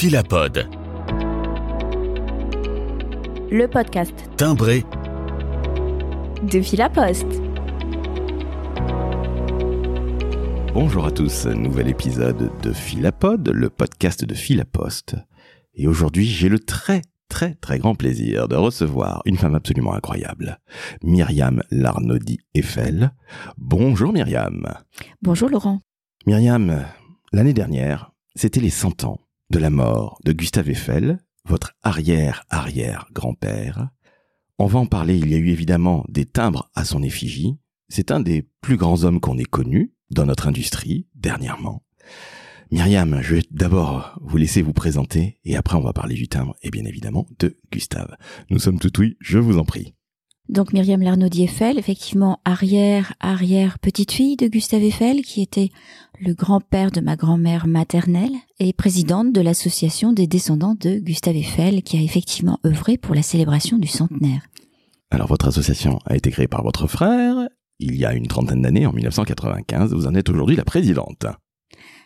Philapod. Le podcast Timbré de Philapost. Bonjour à tous, nouvel épisode de Philapod, le podcast de Philapost. Et aujourd'hui, j'ai le très très très grand plaisir de recevoir une femme absolument incroyable, Myriam Larnaudy Eiffel. Bonjour Myriam. Bonjour Laurent. Myriam, l'année dernière, c'était les 100 ans de la mort de Gustave Eiffel, votre arrière-arrière-grand-père. On va en parler, il y a eu évidemment des timbres à son effigie. C'est un des plus grands hommes qu'on ait connus dans notre industrie dernièrement. Myriam, je vais d'abord vous laisser vous présenter et après on va parler du timbre et bien évidemment de Gustave. Nous sommes tout oui, je vous en prie. Donc Myriam Larnaudy Eiffel, effectivement arrière, arrière petite fille de Gustave Eiffel, qui était le grand-père de ma grand-mère maternelle et présidente de l'association des descendants de Gustave Eiffel, qui a effectivement œuvré pour la célébration du centenaire. Alors votre association a été créée par votre frère il y a une trentaine d'années, en 1995. Vous en êtes aujourd'hui la présidente.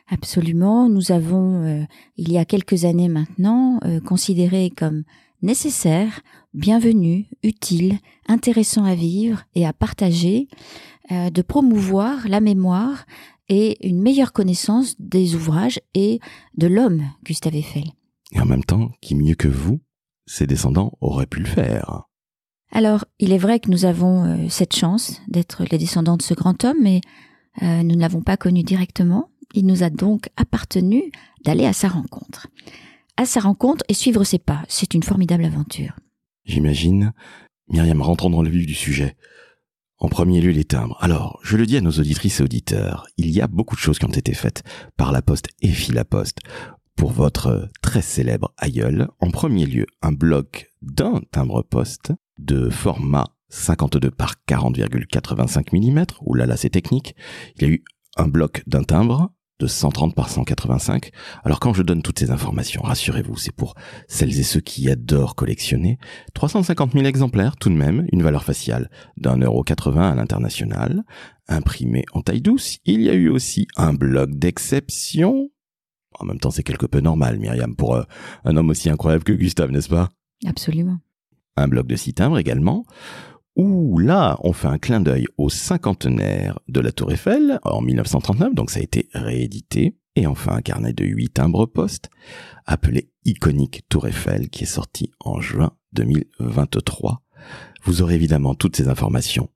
Absolument. Nous avons, euh, il y a quelques années maintenant, euh, considéré comme nécessaire, bienvenu, utile, intéressant à vivre et à partager, euh, de promouvoir la mémoire et une meilleure connaissance des ouvrages et de l'homme Gustave Eiffel. Et en même temps, qui mieux que vous, ses descendants auraient pu le faire. Alors, il est vrai que nous avons euh, cette chance d'être les descendants de ce grand homme, mais euh, nous ne l'avons pas connu directement. Il nous a donc appartenu d'aller à sa rencontre. Sa rencontre et suivre ses pas, c'est une formidable aventure. J'imagine. Myriam, rentrons dans le vif du sujet. En premier lieu, les timbres. Alors, je le dis à nos auditrices et auditeurs, il y a beaucoup de choses qui ont été faites par la Poste et Philaposte pour votre très célèbre aïeul. En premier lieu, un bloc d'un timbre-poste de format 52 par 40,85 mm. Ouh là là, c'est technique. Il y a eu un bloc d'un timbre de 130 par 185. Alors quand je donne toutes ces informations, rassurez-vous, c'est pour celles et ceux qui adorent collectionner. 350 000 exemplaires tout de même, une valeur faciale d'un euro 80 à l'international, imprimé en taille douce. Il y a eu aussi un bloc d'exception. En même temps, c'est quelque peu normal, Myriam, pour euh, un homme aussi incroyable que Gustave, n'est-ce pas? Absolument. Un bloc de six timbres également où là, on fait un clin d'œil au cinquantenaire de la Tour Eiffel en 1939, donc ça a été réédité. Et enfin, un carnet de huit timbres postes appelé Iconique Tour Eiffel qui est sorti en juin 2023. Vous aurez évidemment toutes ces informations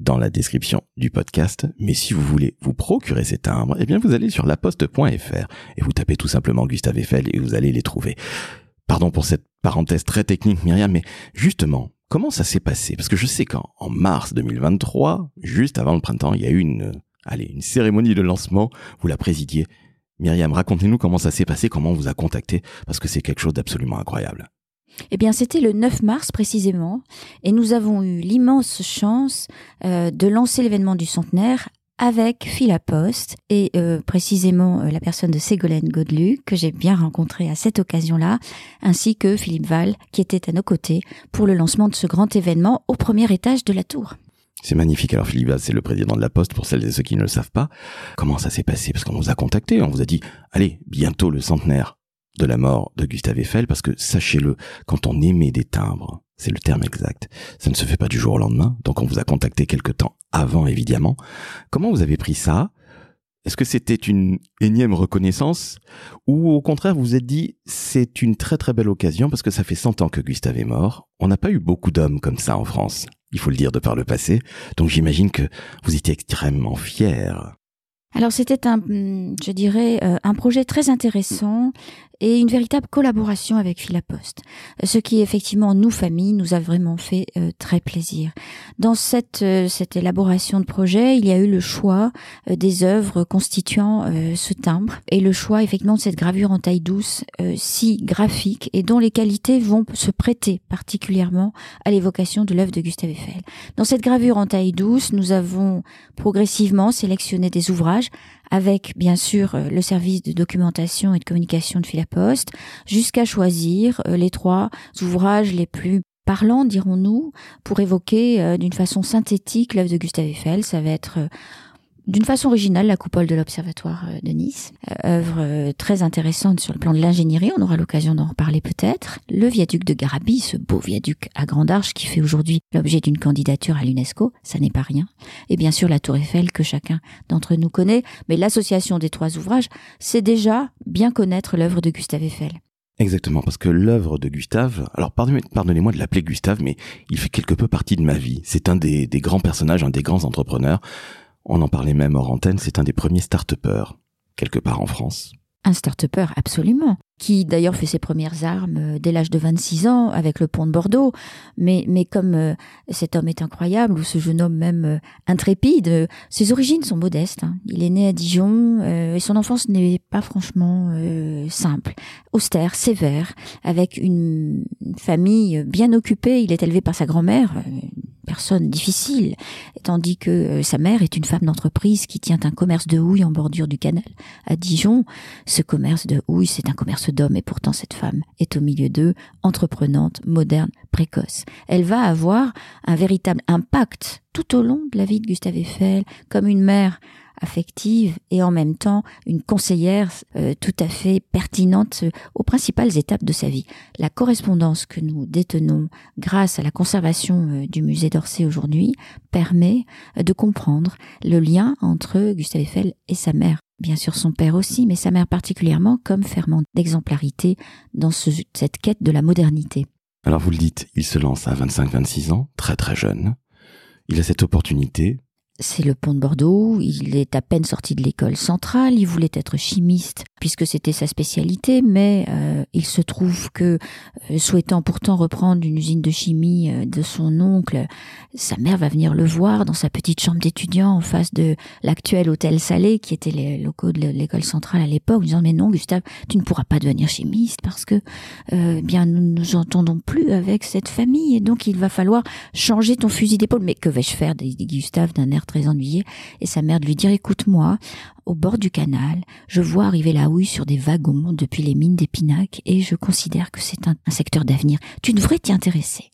dans la description du podcast, mais si vous voulez vous procurer ces timbres, eh bien vous allez sur laposte.fr et vous tapez tout simplement Gustave Eiffel et vous allez les trouver. Pardon pour cette parenthèse très technique Myriam, mais justement, Comment ça s'est passé? Parce que je sais qu'en mars 2023, juste avant le printemps, il y a eu une, cérémonie de lancement. Vous la présidiez. Myriam, racontez-nous comment ça s'est passé, comment on vous a contacté, parce que c'est quelque chose d'absolument incroyable. Eh bien, c'était le 9 mars précisément, et nous avons eu l'immense chance euh, de lancer l'événement du centenaire avec Philapost et euh, précisément euh, la personne de Ségolène Godelu que j'ai bien rencontrée à cette occasion-là, ainsi que Philippe Val qui était à nos côtés pour le lancement de ce grand événement au premier étage de la tour. C'est magnifique. Alors Philippe Val, c'est le président de la Poste pour celles et ceux qui ne le savent pas. Comment ça s'est passé? Parce qu'on nous a contactés, on vous a dit, allez, bientôt le centenaire de la mort de Gustave Eiffel, parce que sachez-le, quand on émet des timbres, c'est le terme exact. Ça ne se fait pas du jour au lendemain, donc on vous a contacté quelque temps avant, évidemment. Comment vous avez pris ça? Est-ce que c'était une énième reconnaissance? Ou au contraire, vous vous êtes dit, c'est une très très belle occasion parce que ça fait 100 ans que Gustave est mort. On n'a pas eu beaucoup d'hommes comme ça en France, il faut le dire de par le passé. Donc j'imagine que vous étiez extrêmement fiers. Alors c'était un, je dirais, euh, un projet très intéressant et une véritable collaboration avec Philapost. Ce qui effectivement nous famille nous a vraiment fait euh, très plaisir. Dans cette euh, cette élaboration de projet, il y a eu le choix euh, des œuvres constituant ce timbre et le choix effectivement de cette gravure en taille douce si graphique et dont les qualités vont se prêter particulièrement à l'évocation de l'œuvre de Gustave Eiffel. Dans cette gravure en taille douce, nous avons progressivement sélectionné des ouvrages avec bien sûr euh, le service de documentation et de communication de Philapost, jusqu'à choisir euh, les trois ouvrages les plus parlants, dirons-nous, pour évoquer euh, d'une façon synthétique l'œuvre de Gustave Eiffel. Ça va être d'une façon originale la coupole de l'Observatoire euh, de Nice, euh, œuvre euh, très intéressante sur le plan de l'ingénierie, on aura l'occasion d'en reparler peut-être. Le viaduc de Garabi, ce beau viaduc à grande arche qui fait aujourd'hui l'objet d'une candidature à l'UNESCO, ça n'est pas rien. Et bien sûr la tour Eiffel que chacun d'entre nous connaît, mais l'association des trois ouvrages, c'est déjà bien connaître l'œuvre de Gustave Eiffel. Exactement, parce que l'œuvre de Gustave, alors pardonnez-moi de l'appeler Gustave, mais il fait quelque peu partie de ma vie. C'est un des, des grands personnages, un des grands entrepreneurs. On en parlait même hors antenne, c'est un des premiers start-upers, quelque part en France. Un start-upper, absolument qui d'ailleurs fait ses premières armes euh, dès l'âge de 26 ans avec le pont de Bordeaux. Mais, mais comme euh, cet homme est incroyable, ou ce jeune homme même euh, intrépide, ses origines sont modestes. Hein. Il est né à Dijon et son enfance n'est pas franchement simple, austère, sévère, avec une famille bien occupée. Il est élevé par sa grand-mère, personne difficile, tandis que sa mère est une femme d'entreprise qui tient un commerce de houille en bordure du canal à Dijon. Ce commerce de houille, c'est un commerce d'homme et pourtant cette femme est au milieu d'eux, entreprenante, moderne, précoce. Elle va avoir un véritable impact tout au long de la vie de Gustave Eiffel, comme une mère affective et en même temps une conseillère euh, tout à fait pertinente aux principales étapes de sa vie. La correspondance que nous détenons grâce à la conservation euh, du musée d'Orsay aujourd'hui permet euh, de comprendre le lien entre Gustave Eiffel et sa mère bien sûr son père aussi, mais sa mère particulièrement, comme ferment d'exemplarité dans cette quête de la modernité. Alors vous le dites, il se lance à 25-26 ans, très très jeune. Il a cette opportunité c'est le pont de Bordeaux, il est à peine sorti de l'école centrale, il voulait être chimiste puisque c'était sa spécialité, mais euh, il se trouve que, euh, souhaitant pourtant reprendre une usine de chimie euh, de son oncle, sa mère va venir le voir dans sa petite chambre d'étudiant en face de l'actuel hôtel Salé, qui était les locaux de l'école centrale à l'époque, disant mais non Gustave, tu ne pourras pas devenir chimiste parce que bien nous ne nous entendons plus avec cette famille. Et donc il va falloir changer ton fusil d'épaule. Mais que vais-je faire dit Gustave d'un air très ennuyé, et sa mère lui dire écoute-moi, au bord du canal, je vois arriver la houille sur des wagons depuis les mines d'Épinac et je considère que c'est un, secteur d'avenir. Tu devrais t'y intéresser.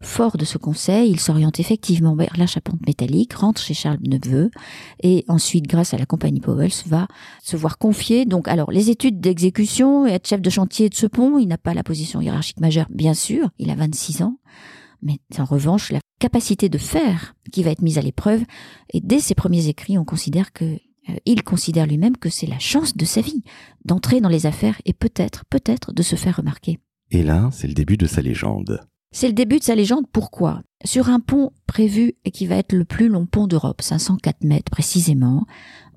Fort de ce conseil, il s'oriente effectivement vers la charpente métallique, rentre chez Charles Neveu et ensuite, grâce à la compagnie Powell, va se voir confier donc alors les études d'exécution et être chef de chantier de ce pont. Il n'a pas la position hiérarchique majeure, bien sûr. Il a 26 ans mais en revanche la capacité de faire qui va être mise à l'épreuve. Et dès ses premiers écrits, on considère que euh, il considère lui-même que c'est la chance de sa vie d'entrer dans les affaires et peut-être, peut-être de se faire remarquer. Et là, c'est le début de sa légende. C'est le début de sa légende. Pourquoi? Sur un pont prévu et qui va être le plus long pont d'Europe, 504 mètres précisément,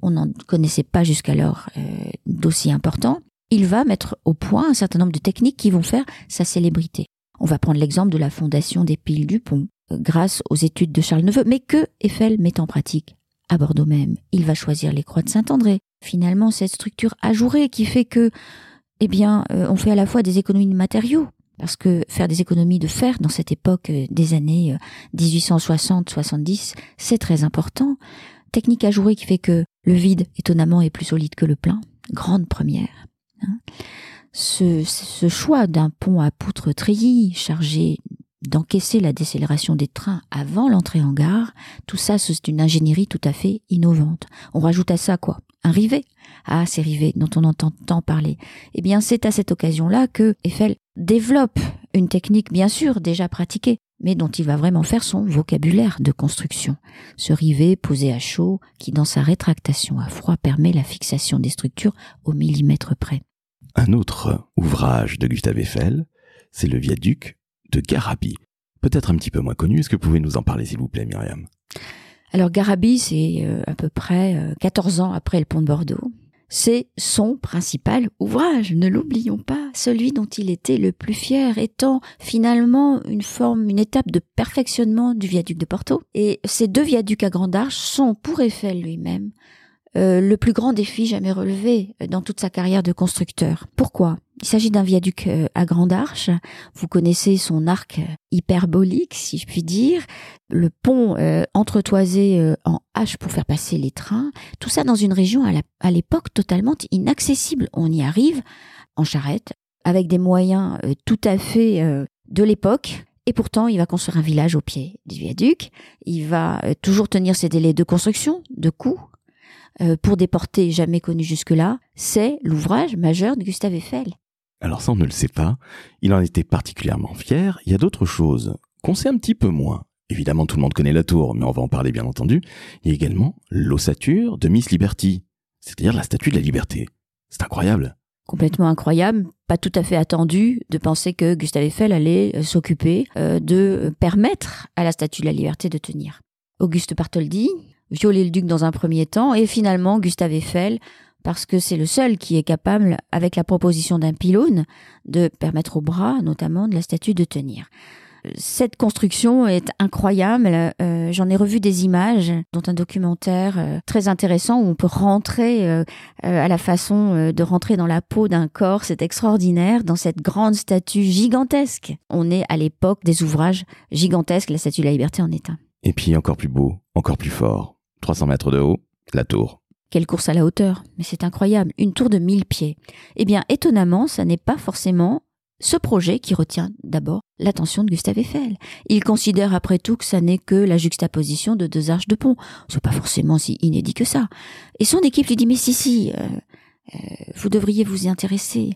on n'en connaissait pas jusqu'alors euh, d'aussi important. Il va mettre au point un certain nombre de techniques qui vont faire sa célébrité. On va prendre l'exemple de la fondation des piles du pont, grâce aux études de Charles Neveu, mais que Eiffel met en pratique. À Bordeaux même, il va choisir les croix de Saint-André. Finalement, cette structure ajourée qui fait que, eh bien, euh, on fait à la fois des économies de matériaux, parce que faire des économies de fer dans cette époque euh, des années 1860-70, c'est très important. Technique ajourée qui fait que le vide, étonnamment, est plus solide que le plein. Grande première. Hein ce, ce choix d'un pont à poutre treillis chargé d'encaisser la décélération des trains avant l'entrée en gare, tout ça c'est une ingénierie tout à fait innovante. On rajoute à ça quoi? Un rivet? Ah, ces rivets dont on entend tant parler. Eh bien, c'est à cette occasion-là que Eiffel développe une technique bien sûr déjà pratiquée, mais dont il va vraiment faire son vocabulaire de construction. Ce rivet posé à chaud qui dans sa rétractation à froid permet la fixation des structures au millimètre près. Un autre ouvrage de Gustave Eiffel, c'est le viaduc de Garabi. Peut-être un petit peu moins connu. Est-ce que vous pouvez nous en parler, s'il vous plaît, Myriam? Alors, Garabi, c'est euh, à peu près 14 euh, ans après le pont de Bordeaux. C'est son principal ouvrage, ne l'oublions pas, celui dont il était le plus fier, étant finalement une forme, une étape de perfectionnement du viaduc de Porto. Et ces deux viaducs à grande arche sont, pour Eiffel lui-même, euh, le plus grand défi jamais relevé euh, dans toute sa carrière de constructeur. Pourquoi? Il s'agit d'un viaduc euh, à grande arche. Vous connaissez son arc hyperbolique, si je puis dire, le pont entretoisé en H pour faire passer les trains. Tout ça dans une région à l'époque totalement inaccessible. On y arrive en charrette avec des moyens tout à fait de l'époque. Et pourtant, il va construire un village au pied du viaduc. Il va toujours tenir ses délais de construction, de coûts, euh, pour des portées jamais connues jusque-là, c'est l'ouvrage majeur de Gustave Eiffel. Alors ça, on ne le sait pas. Il en était particulièrement fier. Il y a d'autres choses qu'on sait un petit peu moins. Évidemment, tout le monde connaît la tour, mais on va en parler bien entendu. Il y a également l'ossature de Miss Liberty, c'est-à-dire la statue de la liberté. C'est incroyable. Complètement incroyable, pas tout à fait attendu de penser que Gustave Eiffel allait euh, s'occuper euh, de permettre à la statue de la liberté de tenir. Auguste Bartholdi, violer le duc dans un premier temps, et finalement Gustave Eiffel, parce que c'est le seul qui est capable, avec la proposition d'un pylône, de permettre au bras, notamment, de la statue de tenir. Cette construction est incroyable. Euh, j'en ai revu des images, dont un documentaire euh, très intéressant où on peut rentrer euh, à la façon de rentrer dans la peau d'un corps. C'est extraordinaire dans cette grande statue gigantesque. On est à l'époque des ouvrages gigantesques. La statue de la liberté en est un. Et puis encore plus beau, encore plus fort. 300 mètres de haut, la tour. Quelle course à la hauteur Mais c'est incroyable, une tour de 1000 pieds. Eh bien, étonnamment, ça n'est pas forcément ce projet qui retient d'abord l'attention de Gustave Eiffel. Il considère après tout que ça n'est que la juxtaposition de deux arches de pont. C'est pas forcément si inédit que ça. Et son équipe lui dit mais si si, euh, vous devriez vous y intéresser.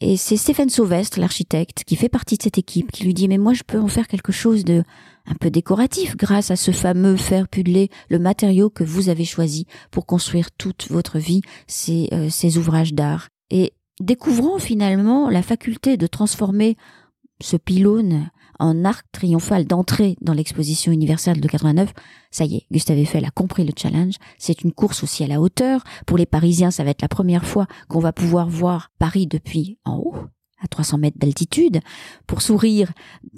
Et c'est Stéphane Sauvestre, l'architecte, qui fait partie de cette équipe, qui lui dit mais moi je peux en faire quelque chose de un peu décoratif grâce à ce fameux fer pudelé, le matériau que vous avez choisi pour construire toute votre vie ces, euh, ces ouvrages d'art. Et découvrant finalement la faculté de transformer ce pylône en arc triomphal d'entrée dans l'exposition universelle de 89, ça y est, Gustave Eiffel a compris le challenge. C'est une course aussi à la hauteur. Pour les Parisiens, ça va être la première fois qu'on va pouvoir voir Paris depuis en haut à 300 mètres d'altitude. Pour sourire,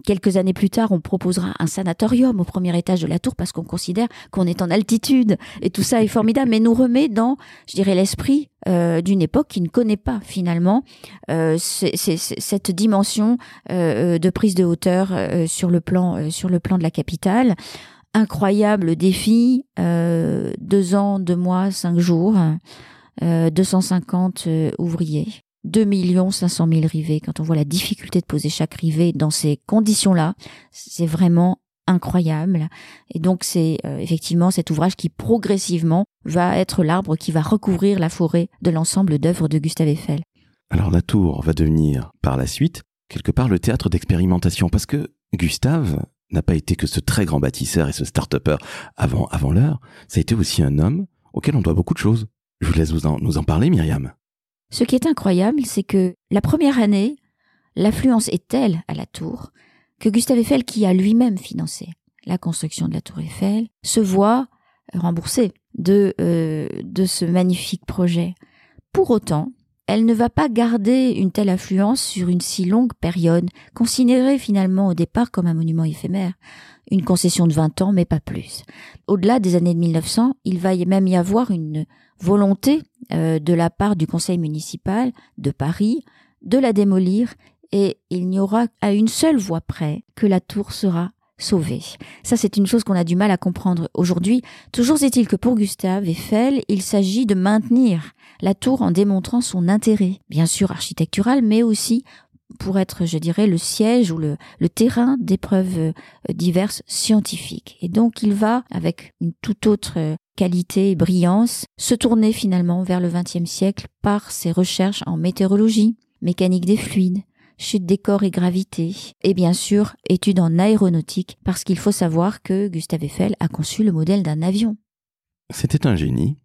quelques années plus tard, on proposera un sanatorium au premier étage de la tour parce qu'on considère qu'on est en altitude. Et tout ça est formidable, mais nous remet dans, je dirais, l'esprit euh, d'une époque qui ne connaît pas finalement euh, cette dimension euh, de prise de hauteur sur le plan sur le plan de la capitale. Incroyable défi, deux ans, deux mois, cinq jours. 250 ouvriers 2 500 000 rivets, quand on voit la difficulté de poser chaque rivet dans ces conditions-là, c'est vraiment incroyable. Et donc c'est euh, effectivement cet ouvrage qui progressivement va être l'arbre qui va recouvrir la forêt de l'ensemble d'œuvres de Gustave Eiffel. Alors la tour va devenir par la suite quelque part le théâtre d'expérimentation parce que Gustave n'a pas été que ce très grand bâtisseur et ce start-upper avant, avant l'heure, ça a été aussi un homme auquel on doit beaucoup de choses. Je vous laisse vous nous en parler, Myriam. Ce qui est incroyable, c'est que la première année, l'affluence est telle à la tour que Gustave Eiffel, qui a lui-même financé la construction de la tour Eiffel, se voit remboursé de, euh, de ce magnifique projet. Pour autant, elle ne va pas garder une telle affluence sur une si longue période, considérée finalement au départ comme un monument éphémère, une concession de 20 ans, mais pas plus. Au-delà des années de 1900, il va même y avoir une volonté euh, de la part du conseil municipal de Paris de la démolir et il n'y aura à une seule voie près que la tour sera sauvée. Ça, c'est une chose qu'on a du mal à comprendre aujourd'hui. Toujours est-il que pour Gustave Eiffel, il s'agit de maintenir la tour en démontrant son intérêt, bien sûr architectural, mais aussi pour être, je dirais, le siège ou le, le terrain d'épreuves euh, diverses scientifiques. Et donc il va, avec une toute autre euh, qualité et brillance, se tourner finalement vers le XXe siècle par ses recherches en météorologie, mécanique des fluides, chute des corps et gravité, et bien sûr études en aéronautique, parce qu'il faut savoir que Gustave Eiffel a conçu le modèle d'un avion. C'était un génie.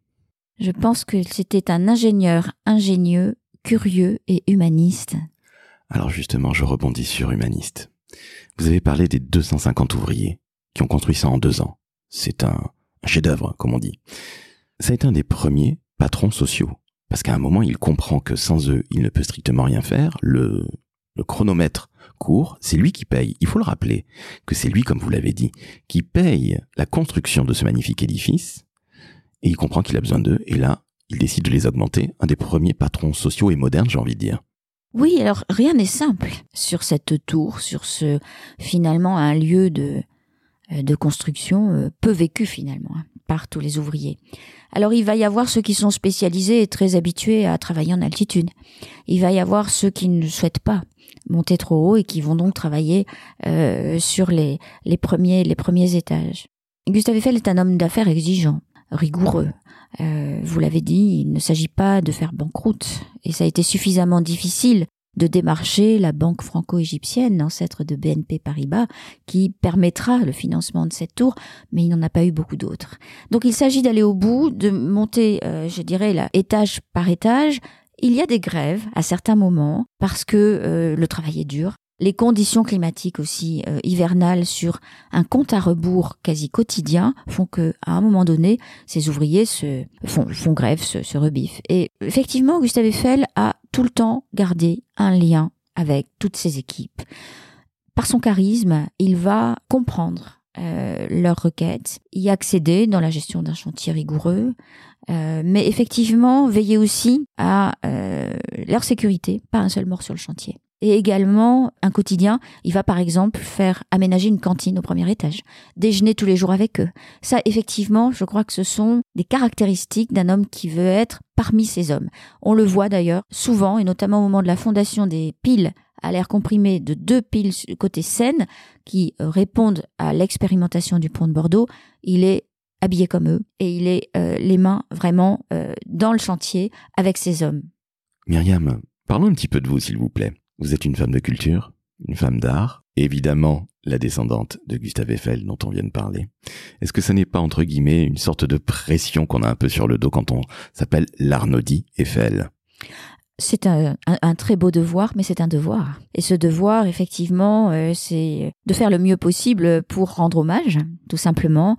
Je pense que c'était un ingénieur ingénieux, curieux et humaniste. Alors justement, je rebondis sur humaniste. Vous avez parlé des 250 ouvriers qui ont construit ça en deux ans. C'est un, chef-d'œuvre, comme on dit. Ça a été un des premiers patrons sociaux. Parce qu'à un moment, il comprend que sans eux, il ne peut strictement rien faire. Le, le chronomètre court, c'est lui qui paye. Il faut le rappeler que c'est lui, comme vous l'avez dit, qui paye la construction de ce magnifique édifice. Et il comprend qu'il a besoin d'eux. Et là, il décide de les augmenter. Un des premiers patrons sociaux et modernes, j'ai envie de dire. Oui, alors rien n'est simple sur cette tour, sur ce finalement un lieu de euh, de construction euh, peu vécu finalement hein, par tous les ouvriers. Alors il va y avoir ceux qui sont spécialisés et très habitués à travailler en altitude. Il va y avoir ceux qui ne souhaitent pas monter trop haut et qui vont donc travailler euh, sur les, les premiers les premiers étages. Gustave Eiffel est un homme d'affaires exigeant. Rigoureux. Euh, vous l'avez dit, il ne s'agit pas de faire banqueroute, et ça a été suffisamment difficile de démarcher la banque franco-égyptienne, ancêtre de BNP Paribas, qui permettra le financement de cette tour, mais il n'en a pas eu beaucoup d'autres. Donc il s'agit d'aller au bout, de monter, euh, je dirais, là, étage par étage. Il y a des grèves à certains moments parce que euh, le travail est dur, les conditions climatiques aussi euh, hivernales sur un compte à rebours quasi quotidien font que à un moment donné ces ouvriers se font, font grève se, se rebiffent. Et effectivement Gustave Eiffel a tout le temps gardé un lien avec toutes ses équipes. Par son charisme il va comprendre euh, leurs requêtes, y accéder dans la gestion d'un chantier rigoureux, euh, mais effectivement veiller aussi à euh, leur sécurité, pas un seul mort sur le chantier et également un quotidien. Il va par exemple faire aménager une cantine au premier étage, déjeuner tous les jours avec eux. Ça, effectivement, je crois que ce sont des caractéristiques d'un homme qui veut être parmi ces hommes. On le voit d'ailleurs souvent, et notamment au moment de la fondation des piles à l'air comprimé de deux piles côté Seine qui euh, répondent à l'expérimentation du pont de Bordeaux. Il est habillé comme eux et il est euh, les mains vraiment euh, dans le chantier avec ces hommes. Myriam, parlons un petit peu de vous, s'il vous plaît. Vous êtes une femme de culture, une femme d'art, évidemment la descendante de Gustave Eiffel dont on vient de parler. Est-ce que ça n'est pas entre guillemets une sorte de pression qu'on a un peu sur le dos quand on s'appelle l'Arnaudie Eiffel? C'est un, très beau devoir, mais c'est un devoir. Et ce devoir, effectivement, euh, c'est de faire le mieux possible pour rendre hommage, tout simplement,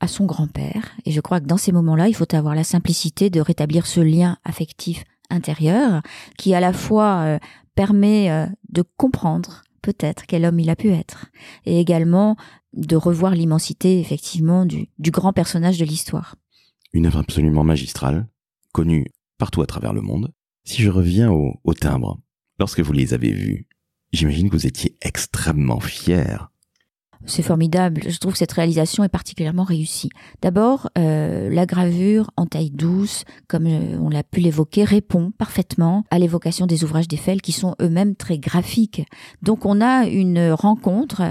à son grand-père. Et je crois que dans ces moments-là, il faut avoir la simplicité de rétablir ce lien affectif intérieur qui à la fois euh, permet euh, de comprendre peut-être quel homme il a pu être, et également de revoir l'immensité effectivement du, grand personnage de l'histoire. Une œuvre absolument magistrale, connue partout à travers le monde. Si je reviens au, au timbre, lorsque vous les avez vus, j'imagine que vous étiez extrêmement fier c'est formidable. Je trouve que cette réalisation est particulièrement réussie. D'abord, euh, la gravure en taille douce, comme euh, on l'a pu l'évoquer, répond parfaitement à l'évocation des ouvrages d'Eiffel qui sont eux-mêmes très graphiques. Donc, on a une rencontre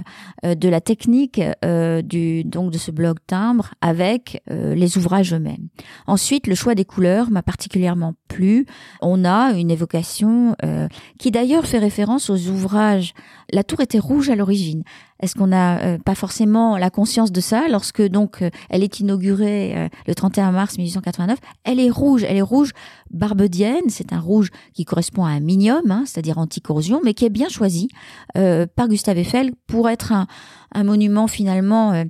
euh, de la technique du donc de ce bloc timbre avec les ouvrages eux-mêmes. Ensuite, le choix des couleurs m'a particulièrement plu. On a une évocation qui d'ailleurs fait référence aux ouvrages. La tour était rouge à l'origine. Est-ce qu'on n'a euh, pas forcément la conscience de ça lorsque donc euh, elle est inaugurée euh, le 31 mars 1889 Elle est rouge, elle est rouge barbedienne, c'est un rouge qui correspond à un minium, hein, c'est-à-dire anti-corrosion, mais qui est bien choisi par Gustave Eiffel pour être un, un monument finalement euh,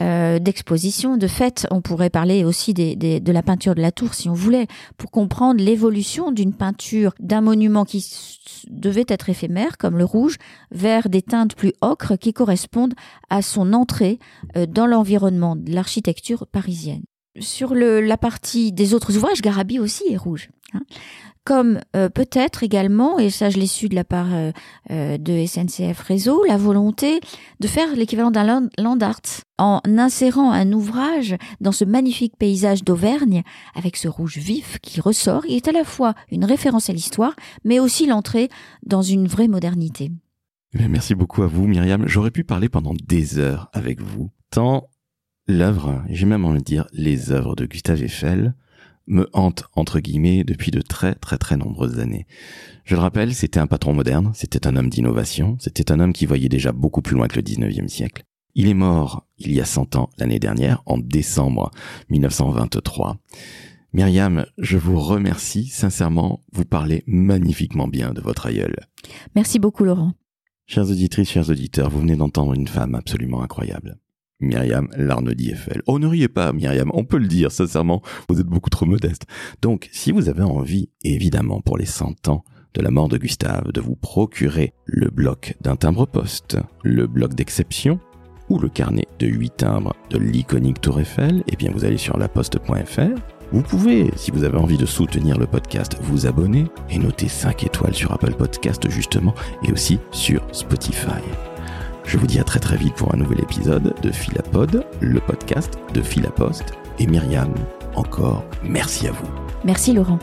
euh, d'exposition. De fait, on pourrait parler aussi des, de la peinture de la tour si on voulait, pour comprendre l'évolution d'une peinture, d'un monument qui devait être éphémère, comme le rouge, vers des teintes plus ocres qui correspondent à son entrée euh, dans l'environnement de l'architecture parisienne. Sur la partie des autres ouvrages, Garabi aussi est rouge. Hein comme euh, peut-être également, et ça je l'ai su de la part euh, de SNCF Réseau, la volonté de faire l'équivalent d'un land art en insérant un ouvrage dans ce magnifique paysage d'Auvergne avec ce rouge vif qui ressort. Il est à la fois une référence à l'histoire, mais aussi l'entrée dans une vraie modernité. Merci beaucoup à vous, Myriam. J'aurais pu parler pendant des heures avec vous, tant l'œuvre, j'ai même envie de dire les œuvres de Gustave Eiffel, me hante entre guillemets depuis de très très très nombreuses années. Je le rappelle, c'était un patron moderne, c'était un homme d'innovation, c'était un homme qui voyait déjà beaucoup plus loin que le 19e siècle. Il est mort il y a 100 ans l'année dernière, en décembre 1923. Myriam, je vous remercie sincèrement, vous parlez magnifiquement bien de votre aïeul. Merci beaucoup Laurent. Chers auditrices, chers auditeurs, vous venez d'entendre une femme absolument incroyable. Myriam Larnedy Eiffel. Oh, ne riez pas, Myriam, on peut le dire, sincèrement, vous êtes beaucoup trop modeste. Donc, si vous avez envie, évidemment, pour les 100 ans de la mort de Gustave, de vous procurer le bloc d'un timbre-poste, le bloc d'exception, ou le carnet de 8 timbres de l'iconique Tour Eiffel, eh bien, vous allez sur laposte.fr. Vous pouvez, si vous avez envie de soutenir le podcast, vous abonner et noter 5 étoiles sur Apple Podcast, justement, et aussi sur Spotify. Je vous dis à très très vite pour un nouvel épisode de Philapod, le podcast de Philapost. Et Myriam, encore merci à vous. Merci Laurent.